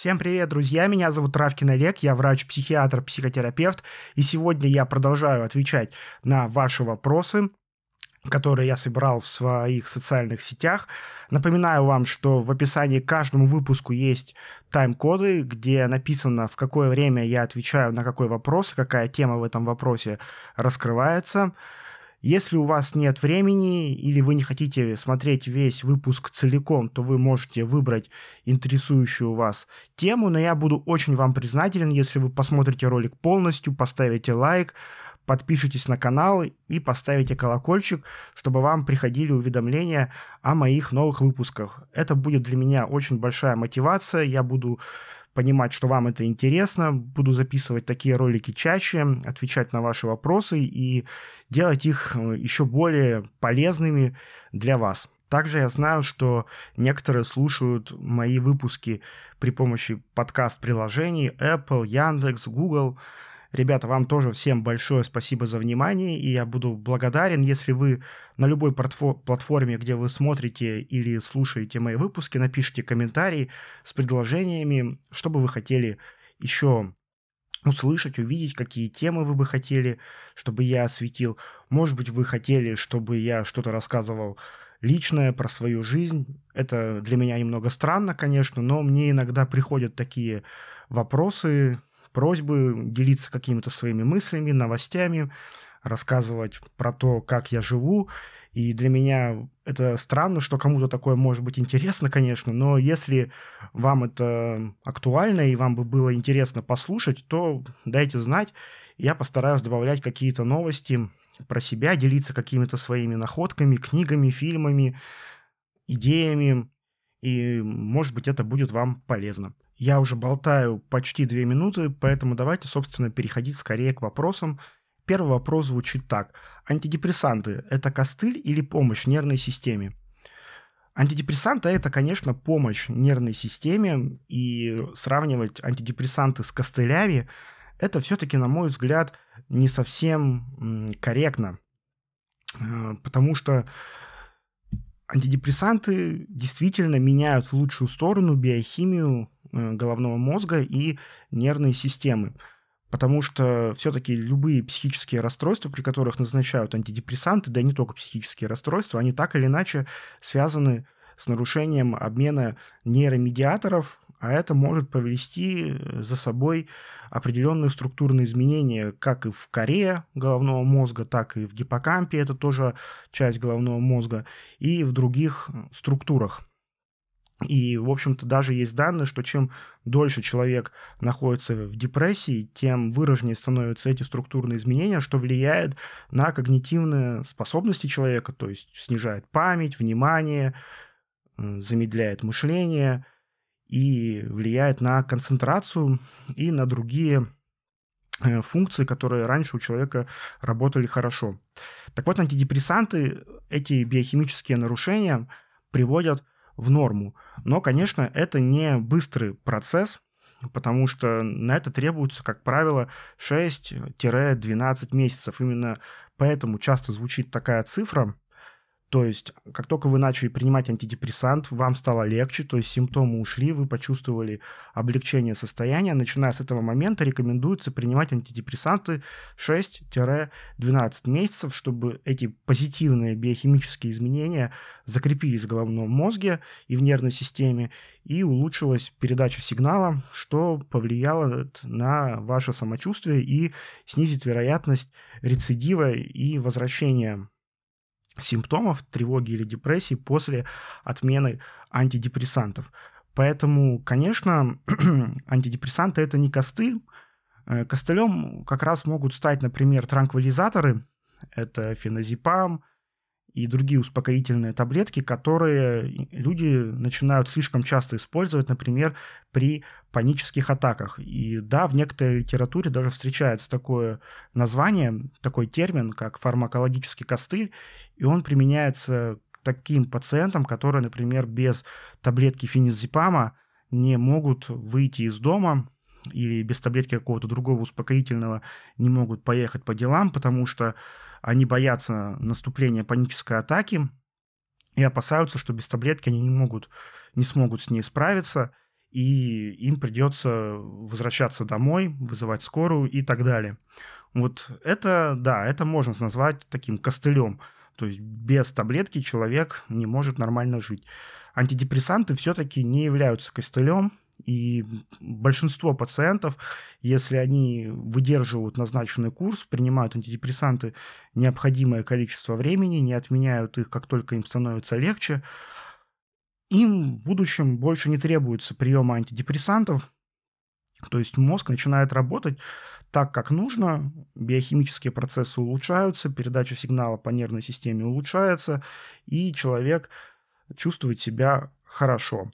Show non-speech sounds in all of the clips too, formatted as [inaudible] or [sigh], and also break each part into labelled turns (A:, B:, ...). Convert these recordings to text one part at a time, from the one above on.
A: Всем привет, друзья! Меня зовут Травкин Олег, я врач-психиатр, психотерапевт, и сегодня я продолжаю отвечать на ваши вопросы, которые я собрал в своих социальных сетях. Напоминаю вам, что в описании к каждому выпуску есть тайм-коды, где написано, в какое время я отвечаю на какой вопрос, какая тема в этом вопросе раскрывается. Если у вас нет времени или вы не хотите смотреть весь выпуск целиком, то вы можете выбрать интересующую вас тему, но я буду очень вам признателен, если вы посмотрите ролик полностью, поставите лайк, подпишитесь на канал и поставите колокольчик, чтобы вам приходили уведомления о моих новых выпусках. Это будет для меня очень большая мотивация, я буду понимать, что вам это интересно. Буду записывать такие ролики чаще, отвечать на ваши вопросы и делать их э, еще более полезными для вас. Также я знаю, что некоторые слушают мои выпуски при помощи подкаст-приложений Apple, Яндекс, Google – Ребята, вам тоже всем большое спасибо за внимание, и я буду благодарен, если вы на любой платформе, где вы смотрите или слушаете мои выпуски, напишите комментарий с предложениями, что бы вы хотели еще услышать, увидеть, какие темы вы бы хотели, чтобы я осветил. Может быть, вы хотели, чтобы я что-то рассказывал личное про свою жизнь. Это для меня немного странно, конечно, но мне иногда приходят такие вопросы, просьбы делиться какими-то своими мыслями, новостями, рассказывать про то, как я живу. И для меня это странно, что кому-то такое может быть интересно, конечно, но если вам это актуально и вам бы было интересно послушать, то дайте знать. Я постараюсь добавлять какие-то новости про себя, делиться какими-то своими находками, книгами, фильмами, идеями. И, может быть, это будет вам полезно. Я уже болтаю почти две минуты, поэтому давайте, собственно, переходить скорее к вопросам. Первый вопрос звучит так. Антидепрессанты – это костыль или помощь нервной системе? Антидепрессанты – это, конечно, помощь нервной системе, и сравнивать антидепрессанты с костылями – это все-таки, на мой взгляд, не совсем корректно, э, потому что антидепрессанты действительно меняют в лучшую сторону биохимию головного мозга и нервной системы. Потому что все-таки любые психические расстройства, при которых назначают антидепрессанты, да и не только психические расстройства, они так или иначе связаны с нарушением обмена нейромедиаторов, а это может повести э, за собой определенные структурные изменения как и в коре головного мозга, так и в гиппокампе, это тоже часть головного мозга, и в других структурах. И, в общем-то, даже есть данные, что чем дольше человек находится в депрессии, тем выраженнее становятся эти структурные изменения, что влияет на когнитивные способности человека, то есть снижает память, внимание, замедляет мышление и влияет на концентрацию и на другие э, функции, которые раньше у человека работали хорошо. Так вот, антидепрессанты, эти биохимические нарушения приводят в норму. Но, конечно, это не быстрый процесс, потому что на это требуется, как правило, 6-12 месяцев. Именно поэтому часто звучит такая цифра то есть, как только вы начали принимать антидепрессант, вам стало легче, то есть симптомы ушли, вы почувствовали облегчение состояния. Начиная с этого момента рекомендуется принимать антидепрессанты 6-12 месяцев, чтобы эти позитивные биохимические изменения закрепились в головном мозге и в нервной системе, и улучшилась передача сигнала, что повлияло на ваше самочувствие и снизит вероятность рецидива и возвращения симптомов тревоги или депрессии после отмены антидепрессантов. Поэтому, конечно, [clears throat] антидепрессанты это не костыль. Э, костылем как раз могут стать, например, транквилизаторы. Это феназепам, и другие успокоительные таблетки, которые люди начинают слишком часто использовать, например, при панических атаках. И да, в некоторой литературе даже встречается такое название, такой термин, как фармакологический костыль, и он применяется к таким пациентам, которые, например, без таблетки феназепама не могут выйти из дома, или без таблетки какого-то другого успокоительного не могут поехать по делам, потому что они боятся наступления панической атаки и опасаются, что без таблетки они не могут, не смогут с ней справиться. и им придется возвращаться домой, вызывать скорую и так далее. Вот это, да, это можно назвать таким костылем. То есть без таблетки человек не может нормально жить. Антидепрессанты все-таки не являются костылем, и большинство пациентов, если они выдерживают назначенный курс, принимают антидепрессанты необходимое количество времени, не отменяют их, как только им становится легче, им в будущем больше не требуется приема антидепрессантов, то есть мозг начинает работать так, как нужно, биохимические процессы улучшаются, передача сигнала по нервной системе улучшается, и человек чувствует себя хорошо.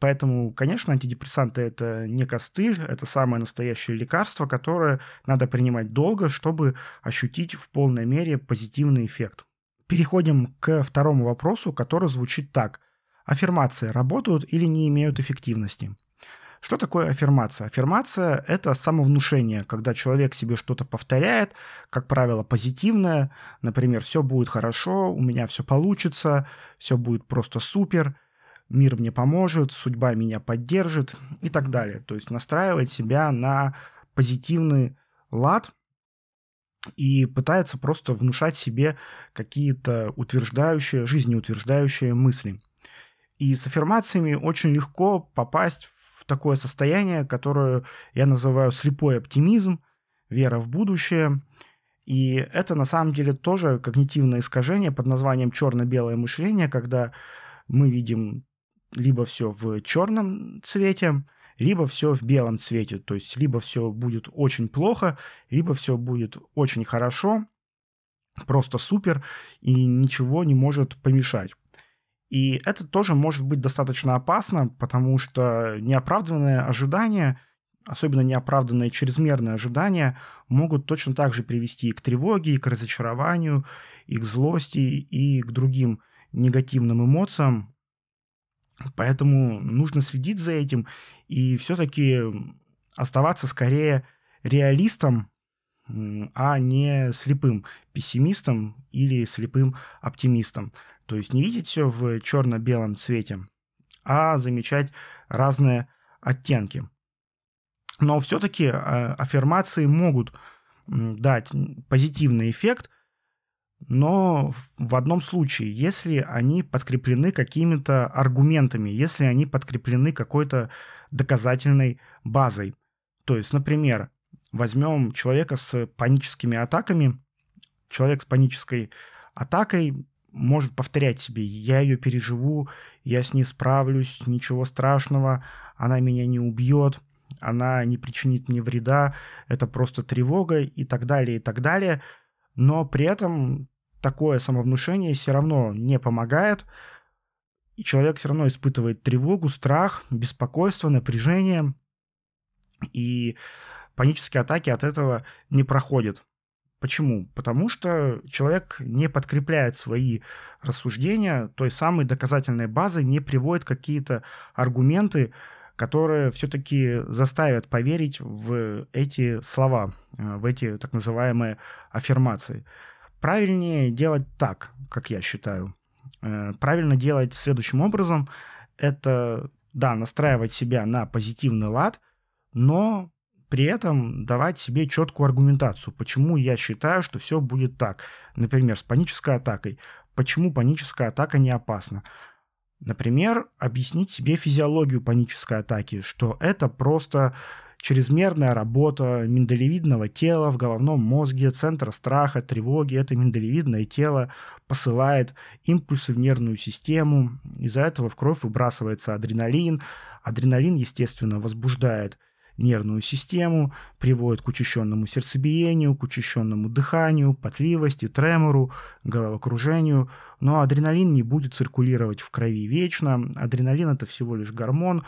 A: Поэтому, конечно, антидепрессанты – это не костыль, это самое настоящее лекарство, которое надо принимать долго, чтобы ощутить в полной мере позитивный эффект. Переходим к второму вопросу, который звучит так. Аффирмации работают или не имеют эффективности? Что такое аффирмация? Аффирмация – это самовнушение, когда человек себе что-то повторяет, как правило, позитивное, например, «все будет хорошо», «у меня все получится», «все будет просто супер», «мир мне поможет», «судьба меня поддержит» и так далее. То есть настраивать себя на позитивный лад и пытается просто внушать себе какие-то утверждающие, жизнеутверждающие мысли – и с аффирмациями очень легко попасть в такое состояние, которое я называю слепой оптимизм, вера в будущее. И это на самом деле тоже когнитивное искажение под названием черно-белое мышление, когда мы видим либо все в черном цвете, либо все в белом цвете. То есть либо все будет очень плохо, либо все будет очень хорошо, просто супер, и ничего не может помешать. И это тоже может быть достаточно опасно, потому что неоправданные ожидания, особенно неоправданные чрезмерные ожидания, могут точно так же привести и к тревоге, и к разочарованию, и к злости, и к другим негативным эмоциям. Поэтому нужно следить за этим и все-таки оставаться скорее реалистом, а не слепым пессимистом или слепым оптимистом. То есть не видеть все в черно-белом цвете, а замечать разные оттенки. Но все-таки э, аффирмации могут дать позитивный эффект, но в одном случае, если они подкреплены какими-то аргументами, если они подкреплены какой-то доказательной базой. То есть, например, возьмем человека с паническими атаками. Человек с панической атакой может повторять себе, я ее переживу, я с ней справлюсь, ничего страшного, она меня не убьет, она не причинит мне вреда, это просто тревога и так далее, и так далее. Но при этом такое самовнушение все равно не помогает, и человек все равно испытывает тревогу, страх, беспокойство, напряжение, и панические атаки от этого не проходят. Почему? Потому что человек не подкрепляет свои рассуждения той самой доказательной базой, не приводит какие-то аргументы, которые все-таки заставят поверить в эти слова, э, в эти так называемые аффирмации. Правильнее делать так, как я считаю. Э, правильно делать следующим образом. Это, да, настраивать себя на позитивный лад, но при этом давать себе четкую аргументацию, почему я считаю, что все будет так. Например, с панической атакой. Почему паническая атака не опасна? Например, объяснить себе физиологию панической атаки, что это просто чрезмерная работа миндалевидного тела в головном мозге, центра страха, тревоги. Это миндалевидное тело посылает импульсы в нервную систему. Из-за этого в кровь выбрасывается адреналин. Адреналин, естественно, возбуждает нервную систему, приводит к учащенному сердцебиению, к учащенному дыханию, потливости, тремору, головокружению. Но адреналин не будет циркулировать в крови вечно. Адреналин – это всего лишь гормон,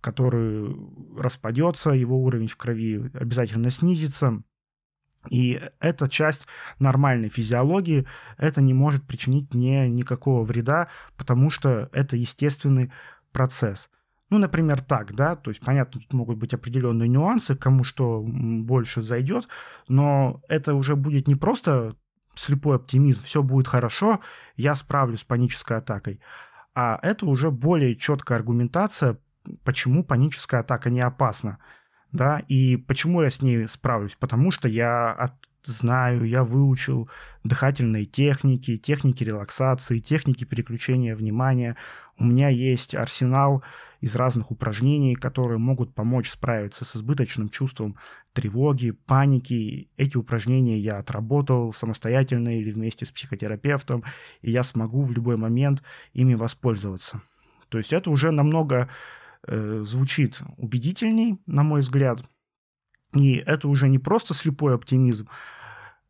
A: который распадется, его уровень в крови обязательно снизится. И эта часть нормальной физиологии, это не может причинить мне никакого вреда, потому что это естественный процесс. Ну, например, так, да, то есть, понятно, тут могут быть определенные нюансы, кому что больше зайдет, но это уже будет не просто слепой оптимизм, все будет хорошо, я справлюсь с панической атакой, а это уже более четкая аргументация, почему паническая атака не опасна, да, и почему я с ней справлюсь, потому что я от, знаю, я выучил дыхательные техники, техники релаксации, техники переключения внимания. У меня есть арсенал из разных упражнений, которые могут помочь справиться с избыточным чувством тревоги, паники. Эти упражнения я отработал самостоятельно или вместе с психотерапевтом, и я смогу в любой момент ими воспользоваться. То есть это уже намного э, звучит убедительней, на мой взгляд. И это уже не просто слепой оптимизм,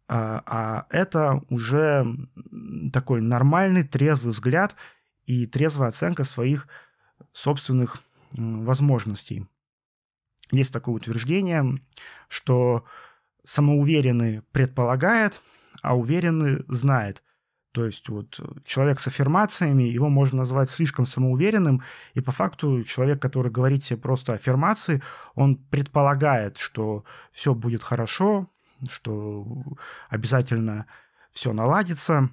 A: а, а это уже такой нормальный, трезвый взгляд и трезвая оценка своих собственных возможностей. Есть такое утверждение, что самоуверенный предполагает, а уверенный знает. То есть вот человек с аффирмациями, его можно назвать слишком самоуверенным, и по факту человек, который говорит себе просто аффирмации, он предполагает, что все будет хорошо, что обязательно все наладится,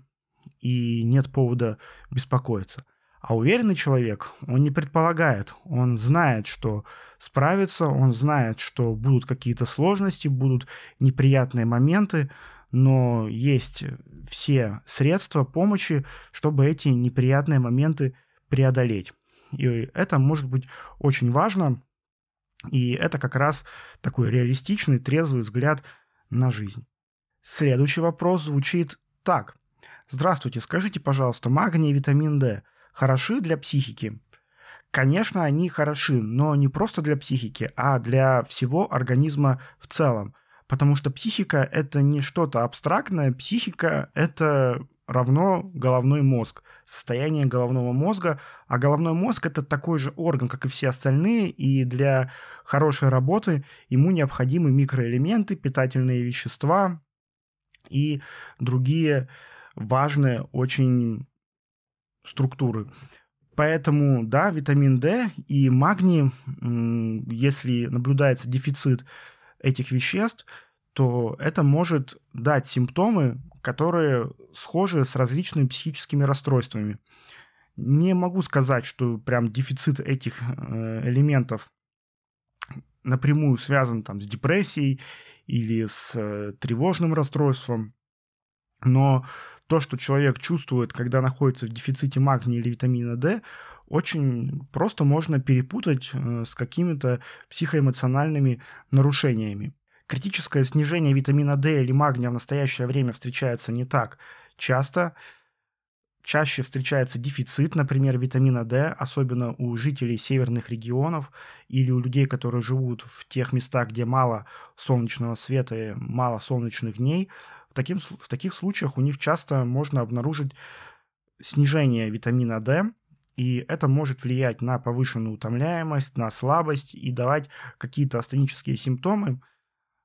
A: и нет повода беспокоиться. А уверенный человек, он не предполагает, он знает, что справится, он знает, что будут какие-то сложности, будут неприятные моменты, но есть все средства помощи, чтобы эти неприятные моменты преодолеть. И это может быть очень важно, и это как раз такой реалистичный, трезвый взгляд на жизнь. Следующий вопрос звучит так. Здравствуйте, скажите, пожалуйста, магний и витамин D хороши для психики? Конечно, они хороши, но не просто для психики, а для всего организма в целом. Потому что психика – это не что-то абстрактное, психика – это равно головной мозг, состояние головного мозга, а головной мозг это такой же орган, как и все остальные, и для хорошей работы ему необходимы микроэлементы, питательные вещества и другие важные очень структуры. Поэтому, да, витамин D и магний, если наблюдается дефицит этих веществ, то это может дать симптомы, которые схожи с различными психическими расстройствами. Не могу сказать, что прям дефицит этих э, элементов напрямую связан там с депрессией или с э, тревожным расстройством, но то, что человек чувствует, когда находится в дефиците магния или витамина D, очень просто можно перепутать э, с какими-то психоэмоциональными нарушениями. Критическое снижение витамина D или магния в настоящее время встречается не так часто. Чаще встречается дефицит, например, витамина D, особенно у жителей северных регионов или у людей, которые живут в тех местах, где мало солнечного света и мало солнечных дней. В, таким, в таких случаях у них часто можно обнаружить снижение витамина D, и это может влиять на повышенную утомляемость, на слабость и давать какие-то астенические симптомы,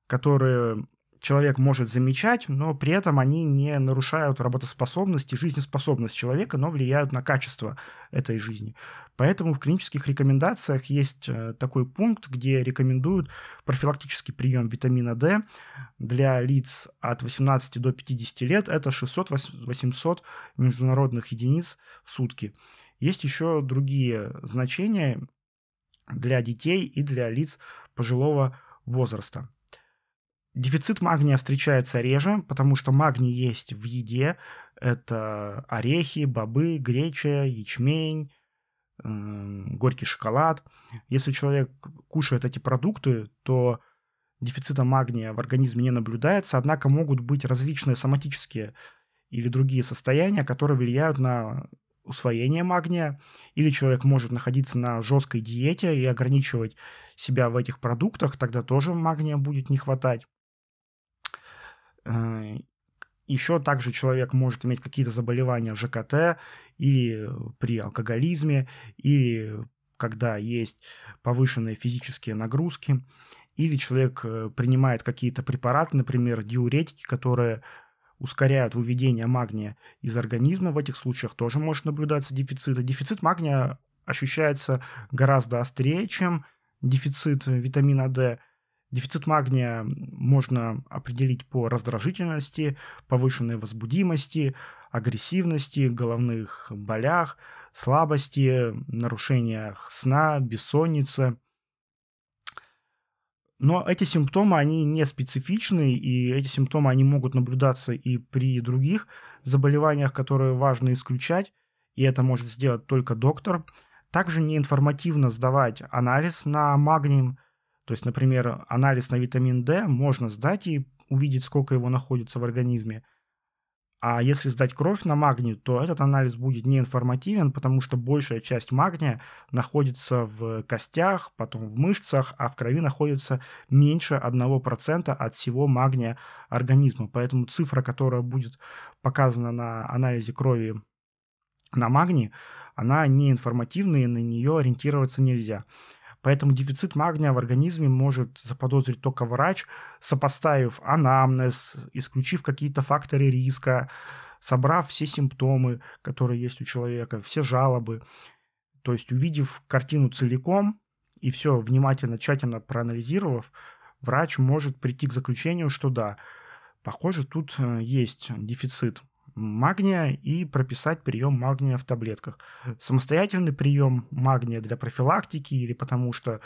A: которые человек может замечать, но при этом они не нарушают работоспособность и жизнеспособность человека, но влияют на качество этой жизни. Поэтому в клинических рекомендациях есть э, такой пункт, где рекомендуют профилактический прием витамина D для лиц от 18 до 50 лет. Это 600-800 международных единиц в сутки. Есть еще другие значения для детей и для лиц пожилого возраста. Дефицит магния встречается реже, потому что магний есть в еде. Это орехи, бобы, греча, ячмень, горький шоколад. Если человек кушает эти продукты, то дефицита магния в организме не наблюдается, однако могут быть различные соматические или другие состояния, которые влияют на усвоение магния, или человек может находиться на жесткой диете и ограничивать себя в этих продуктах, тогда тоже магния будет не хватать. Э, Еще также человек может иметь какие-то заболевания ЖКТ или при алкоголизме, или когда есть повышенные физические нагрузки, или человек э, принимает какие-то препараты, например, диуретики, которые ускоряют выведение магния из организма. В этих случаях тоже может наблюдаться дефицит. Дефицит магния ощущается гораздо острее, чем дефицит витамина D. Дефицит магния можно определить по раздражительности, повышенной возбудимости, агрессивности, головных болях, слабости, нарушениях сна, бессоннице. Но эти симптомы, они не специфичны, и эти симптомы, они могут наблюдаться и при других заболеваниях, которые важно исключать, и это может сделать только доктор. Также неинформативно сдавать анализ на магний, то есть, например, анализ на витамин D можно сдать и увидеть, сколько его находится в организме. А если сдать кровь на магний, то этот анализ будет неинформативен, потому что большая часть магния находится в костях, потом в мышцах, а в крови находится меньше 1% от всего магния организма. Поэтому цифра, которая будет показана на анализе крови на магний, она неинформативная, и на нее ориентироваться нельзя. Поэтому дефицит магния в организме может заподозрить только врач, сопоставив анамнез, исключив какие-то факторы риска, собрав все симптомы, которые есть у человека, все жалобы. То есть увидев картину целиком и все внимательно, тщательно проанализировав, врач может прийти к заключению, что да, похоже, тут э, есть дефицит магния и прописать прием магния в таблетках. Самостоятельный прием магния для профилактики или потому что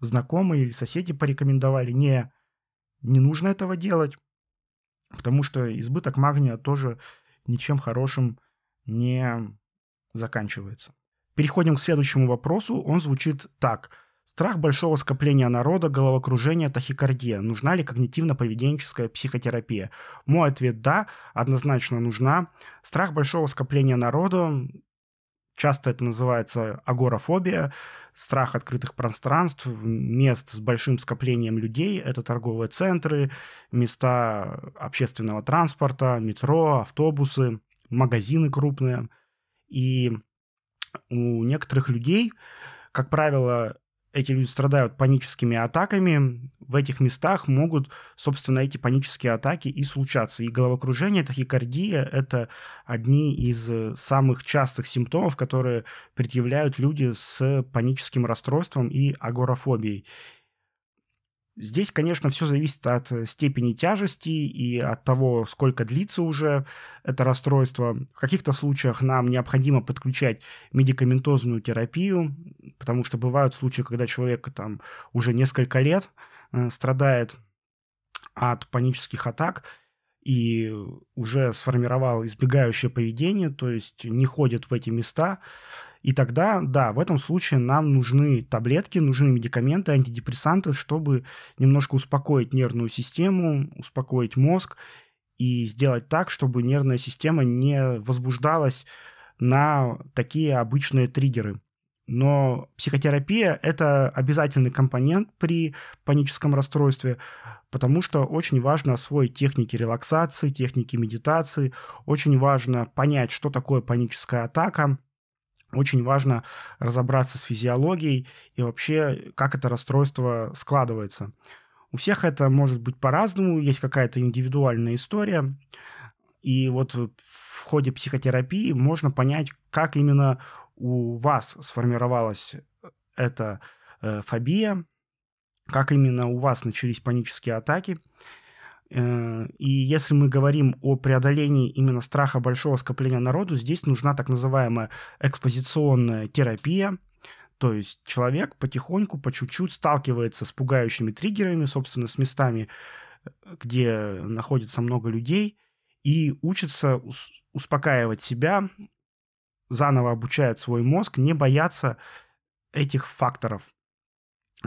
A: знакомые или соседи порекомендовали, не, не нужно этого делать, потому что избыток магния тоже ничем хорошим не заканчивается. Переходим к следующему вопросу. Он звучит так – Страх большого скопления народа, головокружение, тахикардия. Нужна ли когнитивно-поведенческая психотерапия? Мой ответ – да, однозначно нужна. Страх большого скопления народа, часто это называется агорафобия, страх открытых пространств, мест с большим скоплением людей. Это торговые центры, места общественного транспорта, метро, автобусы, магазины крупные. И у некоторых людей, как правило, эти люди страдают паническими атаками, в этих местах могут, собственно, эти панические атаки и случаться. И головокружение, тахикардия – это одни из самых частых симптомов, которые предъявляют люди с паническим расстройством и агорафобией. Здесь, конечно, все зависит от э, степени тяжести и от того, сколько длится уже это расстройство. В каких-то случаях нам необходимо подключать медикаментозную терапию, потому что бывают случаи, когда человек там уже несколько лет э, страдает от панических атак и уже сформировал избегающее поведение, то есть не ходит в эти места, и тогда, да, в этом случае нам нужны таблетки, нужны медикаменты, антидепрессанты, чтобы немножко успокоить нервную систему, успокоить мозг и сделать так, чтобы нервная система не возбуждалась на такие обычные триггеры. Но психотерапия – это обязательный компонент при паническом расстройстве, потому что очень важно освоить техники релаксации, техники медитации, очень важно понять, что такое паническая атака, очень важно разобраться с физиологией и вообще, как это расстройство складывается. У всех это может быть по-разному, есть какая-то индивидуальная история. И вот в ходе психотерапии можно понять, как именно у вас сформировалась эта э, фобия, как именно у вас начались панические атаки. Э, и если мы говорим о преодолении именно страха большого скопления народу, здесь нужна так называемая экспозиционная терапия, то есть человек потихоньку, по чуть-чуть сталкивается с пугающими триггерами, собственно, с местами, где находится много людей, и учится успокаивать себя, заново обучает свой мозг, не бояться этих факторов.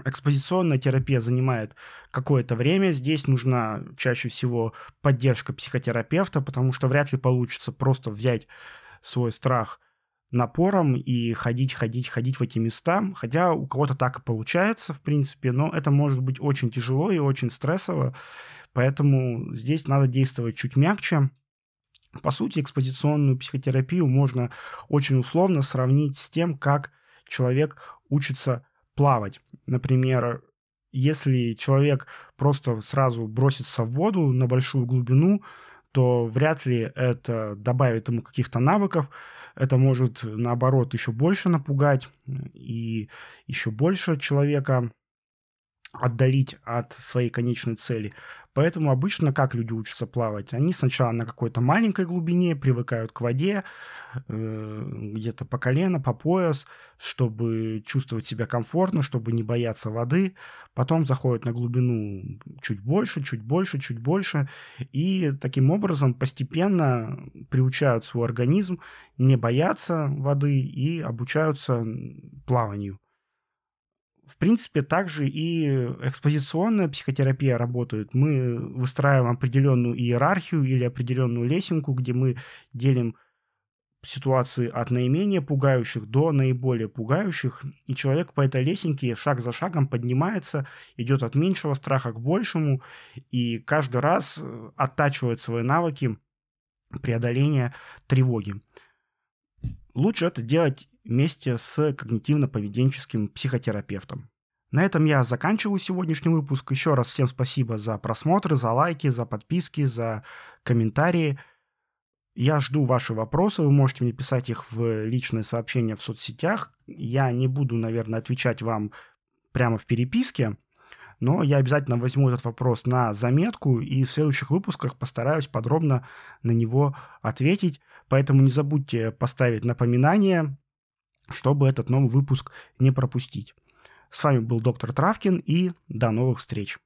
A: Экспозиционная терапия занимает какое-то время. Здесь нужна чаще всего поддержка психотерапевта, потому что вряд ли получится просто взять свой страх напором и ходить, ходить, ходить в эти места. Хотя у кого-то так и получается, в принципе, но это может быть очень тяжело и очень стрессово. Поэтому здесь надо действовать чуть мягче. По сути, экспозиционную психотерапию можно очень условно сравнить с тем, как человек учится плавать. Например, если человек просто сразу бросится в воду на большую глубину, то вряд ли это добавит ему каких-то навыков. Это может, наоборот, еще больше напугать и еще больше человека отдалить от своей конечной цели. Поэтому обычно как люди учатся плавать? Они сначала на какой-то маленькой глубине привыкают к воде, э, где-то по колено, по пояс, чтобы чувствовать себя комфортно, чтобы не бояться воды. Потом заходят на глубину чуть больше, чуть больше, чуть больше. И таким образом постепенно приучают свой организм не бояться воды и обучаются плаванию. В принципе, также и экспозиционная психотерапия работает. Мы выстраиваем определенную иерархию или определенную лесенку, где мы делим ситуации от наименее пугающих до наиболее пугающих, и человек по этой лесенке шаг за шагом поднимается, идет от меньшего страха к большему, и каждый раз оттачивает свои навыки преодоления тревоги. Лучше это делать вместе с когнитивно-поведенческим психотерапевтом. На этом я заканчиваю сегодняшний выпуск. Еще раз всем спасибо за просмотры, за лайки, за подписки, за комментарии. Я жду ваши вопросы, вы можете мне писать их в личные сообщения в соцсетях. Я не буду, наверное, отвечать вам прямо в переписке, но я обязательно возьму этот вопрос на заметку и в следующих выпусках постараюсь подробно на него ответить. Поэтому не забудьте поставить напоминание, чтобы этот новый выпуск не пропустить. С вами был доктор Травкин и до новых встреч.